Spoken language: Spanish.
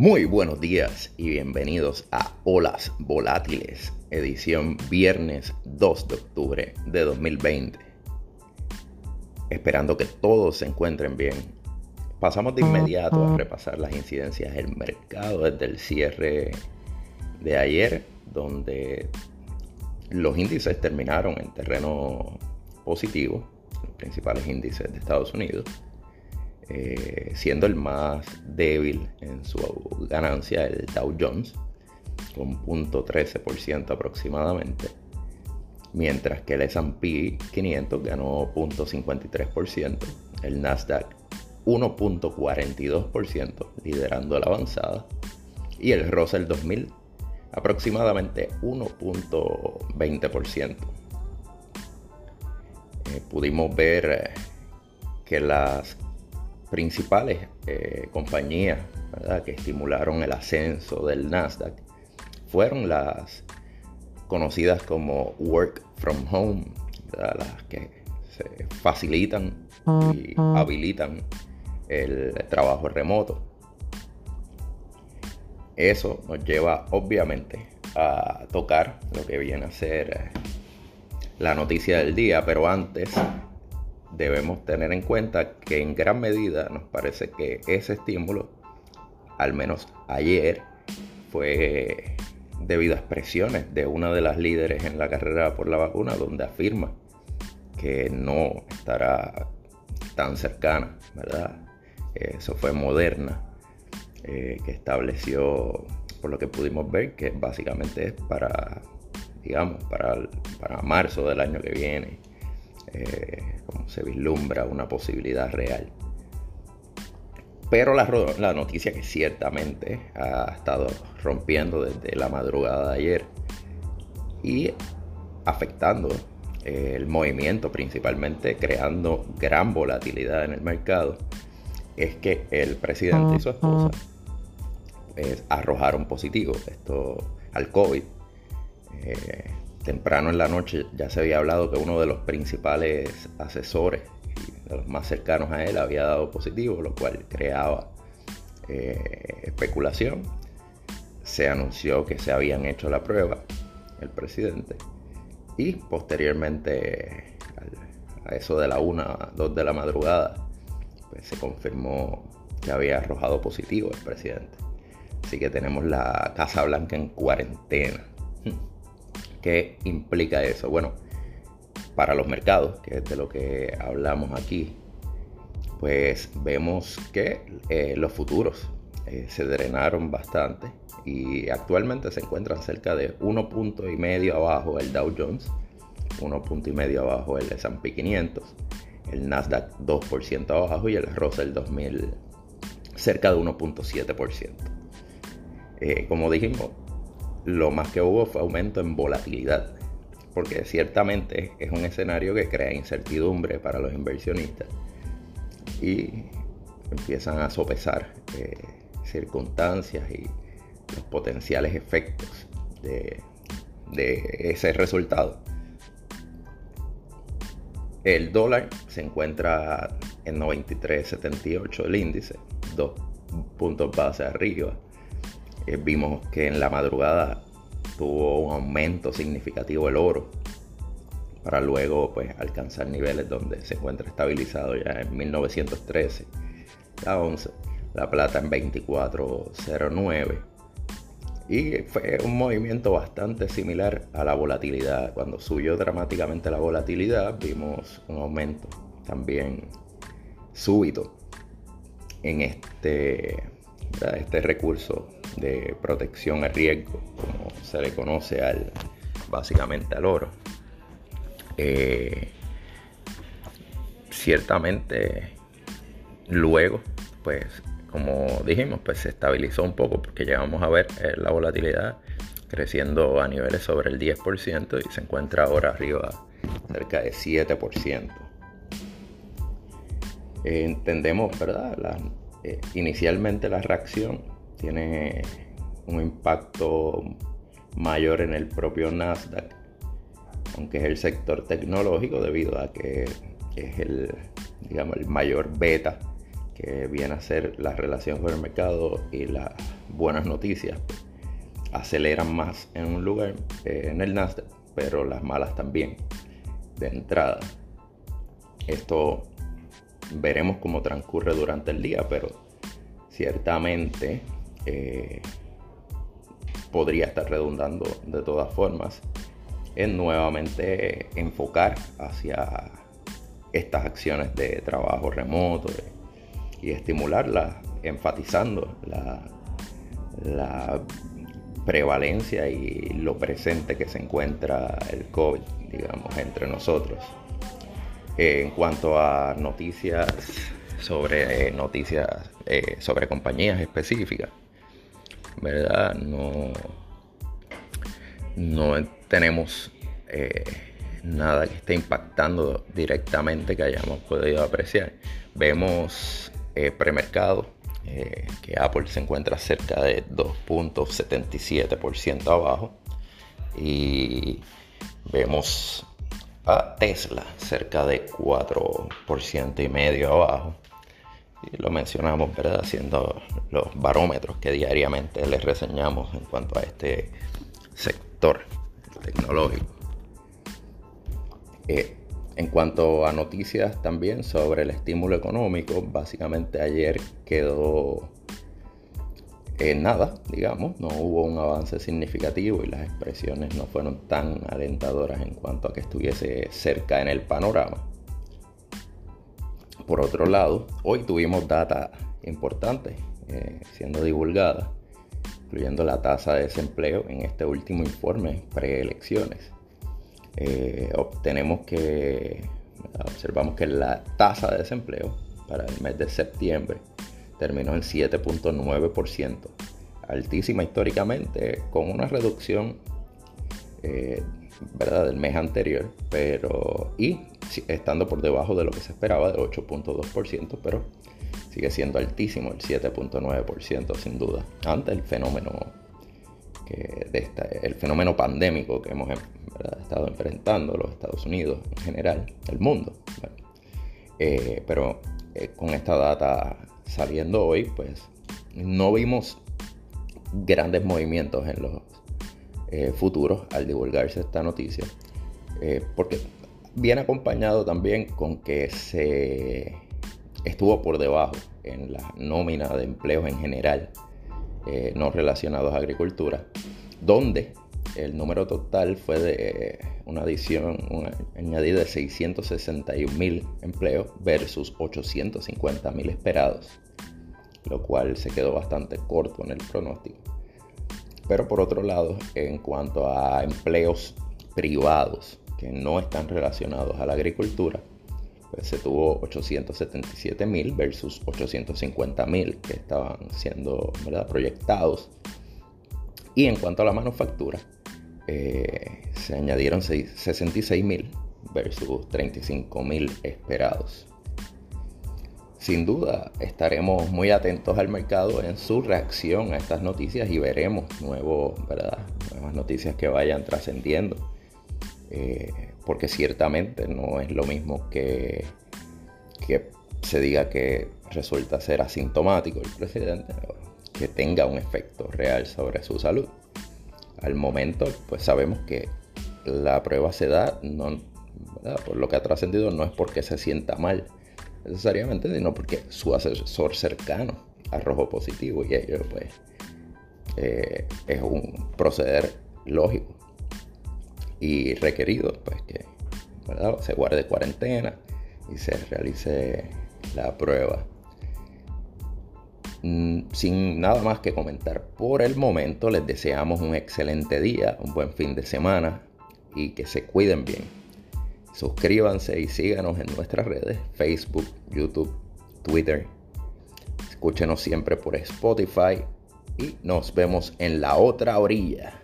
Muy buenos días y bienvenidos a Olas Volátiles, edición viernes 2 de octubre de 2020. Esperando que todos se encuentren bien. Pasamos de inmediato a repasar las incidencias del mercado desde el cierre de ayer, donde los índices terminaron en terreno positivo, los principales índices de Estados Unidos eh, siendo el más débil en su ganancia el Dow Jones, con 0.13% aproximadamente, mientras que el S&P 500 ganó 0.53%, el Nasdaq 1.42%, liderando la avanzada, y el Russell 2000 aproximadamente 1.20%. Eh, pudimos ver eh, que las principales eh, compañías que estimularon el ascenso del Nasdaq fueron las conocidas como work from home, las que se facilitan y habilitan el trabajo remoto. Eso nos lleva obviamente a tocar lo que viene a ser eh, la noticia del día, pero antes debemos tener en cuenta que en gran medida nos parece que ese estímulo, al menos ayer, fue debido a expresiones de una de las líderes en la carrera por la vacuna, donde afirma que no estará tan cercana, ¿verdad? Eso fue Moderna, eh, que estableció, por lo que pudimos ver, que básicamente es para, digamos, para, para marzo del año que viene eh, como se vislumbra una posibilidad real. Pero la, noticia que ciertamente ha estado rompiendo desde la madrugada de ayer y afectando eh, el movimiento, principalmente creando gran volatilidad en el mercado, es que el presidente y su esposa pues, arrojaron positivo esto al COVID. Eh, temprano en la noche ya se había hablado que uno de los principales asesores de los más cercanos a él había dado positivo, lo cual creaba eh, especulación. Se anunció que se habían hecho la prueba el presidente y posteriormente a eso de la 1 2 de la madrugada pues se confirmó que había arrojado positivo el presidente. Así que tenemos la Casa Blanca en cuarentena. ¿Qué implica eso? Bueno, para los mercados, que es de lo que hablamos aquí, pues vemos que eh, los futuros eh, se drenaron bastante y actualmente se encuentran cerca de 1 punto y medio abajo el Dow Jones, 1 punto y medio abajo el S&P 500, el Nasdaq 2% abajo y el Russell 2000 cerca de 1.7%. Eh, como dijimos, lo más que hubo fue aumento en volatilidad, porque ciertamente es un escenario que crea incertidumbre para los inversionistas y empiezan a sopesar eh, circunstancias y los potenciales efectos de, ese resultado. El dólar se encuentra en 93.78 el índice, dos puntos base arriba eh, vimos que en la madrugada tuvo un aumento significativo el oro para luego pues alcanzar niveles donde se encuentra estabilizado ya en 1913 la 11 la plata en 2409 y fue un movimiento bastante similar a la volatilidad. Cuando subió dramáticamente la volatilidad vimos un aumento también súbito en este este recurso de protección a riesgo, como se le conoce al, básicamente al oro. Eh, ciertamente luego, pues como dijimos, pues se estabilizó un poco porque llegamos a ver eh, la volatilidad creciendo a niveles sobre el 10% y se encuentra ahora arriba cerca de 7%. entendemos, ¿verdad? La, eh, inicialmente la reacción tiene un impacto mayor en el propio Nasdaq, aunque es el sector tecnológico debido a que es el, digamos, el mayor beta que viene a ser la relación con el mercado y las buenas noticias, aceleran más en un lugar, eh, en el Nasdaq, pero las malas también, de entrada. Esto veremos cómo transcurre durante el día, pero ciertamente eh, podría estar redundando de todas formas en nuevamente enfocar hacia estas acciones de trabajo remoto y estimularlas, enfatizando la, prevalencia y lo presente que se encuentra el COVID, digamos, entre nosotros. En cuanto a noticias sobre eh, noticias eh, sobre compañías específicas, ¿verdad? No, no tenemos eh, nada que esté impactando directamente que hayamos podido apreciar. Vemos premercado eh, que Apple se encuentra cerca de 2.77% abajo y vemos a Tesla cerca de 4% y medio abajo y lo mencionamos verdad haciendo los barómetros que diariamente les reseñamos en cuanto a este sector tecnológico eh, en cuanto a noticias también sobre el estímulo económico, básicamente ayer quedó en nada, digamos, no hubo un avance significativo y las expresiones no fueron tan alentadoras en cuanto a que estuviese cerca en el panorama. Por otro lado, hoy tuvimos data importante eh, siendo divulgada, incluyendo la tasa de desempleo en este último informe preelecciones. Eh, obtenemos que, observamos que la tasa de desempleo para el mes de septiembre terminó en 7.9%, altísima históricamente, con una reducción eh, ¿verdad? del mes anterior, pero y estando por debajo de lo que se esperaba del 8.2%, pero sigue siendo altísimo el 7.9% sin duda, ante el fenómeno de el fenómeno pandémico que hemos estado enfrentando los Estados Unidos en general, el mundo. Eh, pero eh, con esta data saliendo hoy, pues no vimos grandes movimientos en los eh, futuros al divulgarse esta noticia, porque viene acompañado también con que se estuvo por debajo en la nómina de empleos en general eh, no relacionados a agricultura, donde el número total fue de una adición, añadida de 661 mil empleos versus 850 mil esperados, lo cual se quedó bastante corto en el pronóstico. Pero por otro lado, en cuanto a empleos privados que no están relacionados a la agricultura, pues se tuvo 877 mil versus 850 mil que estaban siendo proyectados. Y en cuanto a la manufactura, eh, se añadieron 66 mil versus 35 mil esperados. Sin duda estaremos muy atentos al mercado en su reacción a estas noticias y veremos nuevos, ¿verdad? nuevas noticias que vayan trascendiendo. Eh, porque ciertamente no es lo mismo que, que se diga que resulta ser asintomático el presidente, que tenga un efecto real sobre su salud. Al momento, pues sabemos que la prueba se da, no, por lo que ha trascendido, no es porque se sienta mal necesariamente, sino porque su asesor cercano arrojó positivo y ello pues eh, es un proceder lógico y requerido pues que se guarde cuarentena y se realice la prueba. Mm, sin nada más que comentar por el momento, les deseamos un excelente día, un buen fin de semana y que se cuiden bien. Suscríbanse y síganos en nuestras redes, Facebook, YouTube, Twitter. Escúchenos siempre por Spotify y nos vemos en la otra orilla.